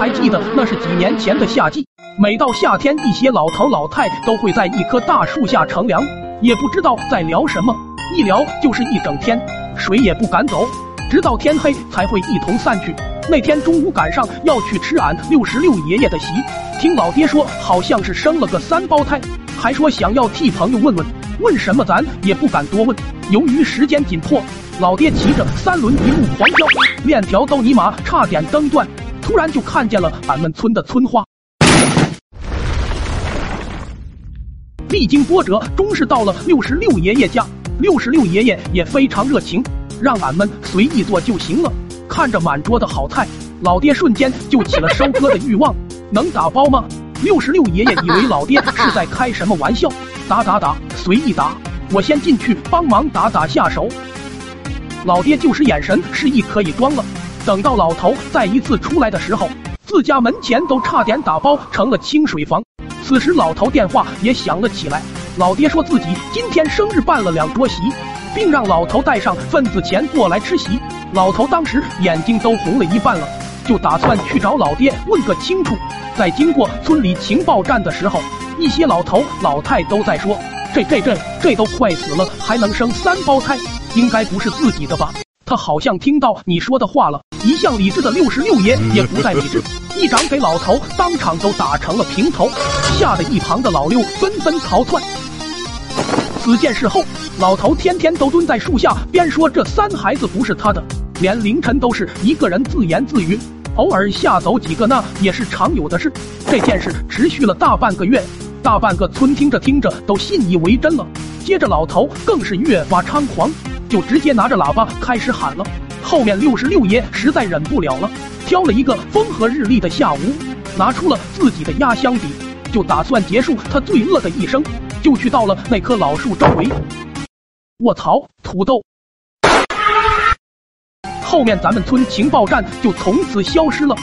还记得那是几年前的夏季，每到夏天，一些老头老太都会在一棵大树下乘凉，也不知道在聊什么，一聊就是一整天，谁也不敢走，直到天黑才会一同散去。那天中午赶上要去吃俺六十六爷爷的席，听老爹说好像是生了个三胞胎，还说想要替朋友问问，问什么咱也不敢多问。由于时间紧迫，老爹骑着三轮一路狂飙，链条都尼玛差点蹬断。突然就看见了俺们村的村花，历经波折，终是到了六十六爷爷家。六十六爷爷也非常热情，让俺们随意做就行了。看着满桌的好菜，老爹瞬间就起了收割的欲望。能打包吗？六十六爷爷以为老爹是在开什么玩笑，打打打，随意打，我先进去帮忙打打下手。老爹就是眼神示意可以装了。等到老头再一次出来的时候，自家门前都差点打包成了清水房。此时老头电话也响了起来，老爹说自己今天生日办了两桌席，并让老头带上份子钱过来吃席。老头当时眼睛都红了一半了，就打算去找老爹问个清楚。在经过村里情报站的时候，一些老头老太都在说：这这这这都快死了，还能生三胞胎，应该不是自己的吧？他好像听到你说的话了。一向理智的六十六爷也不再理智，一掌给老头当场都打成了平头，吓得一旁的老六纷纷逃窜。此件事后，老头天天都蹲在树下，边说这三孩子不是他的，连凌晨都是一个人自言自语，偶尔吓走几个那也是常有的事。这件事持续了大半个月，大半个村听着听着都信以为真了。接着老头更是越发猖狂。就直接拿着喇叭开始喊了。后面六十六爷实在忍不了了，挑了一个风和日丽的下午，拿出了自己的压箱底，就打算结束他罪恶的一生。就去到了那棵老树周围。卧槽，土豆！后面咱们村情报站就从此消失了。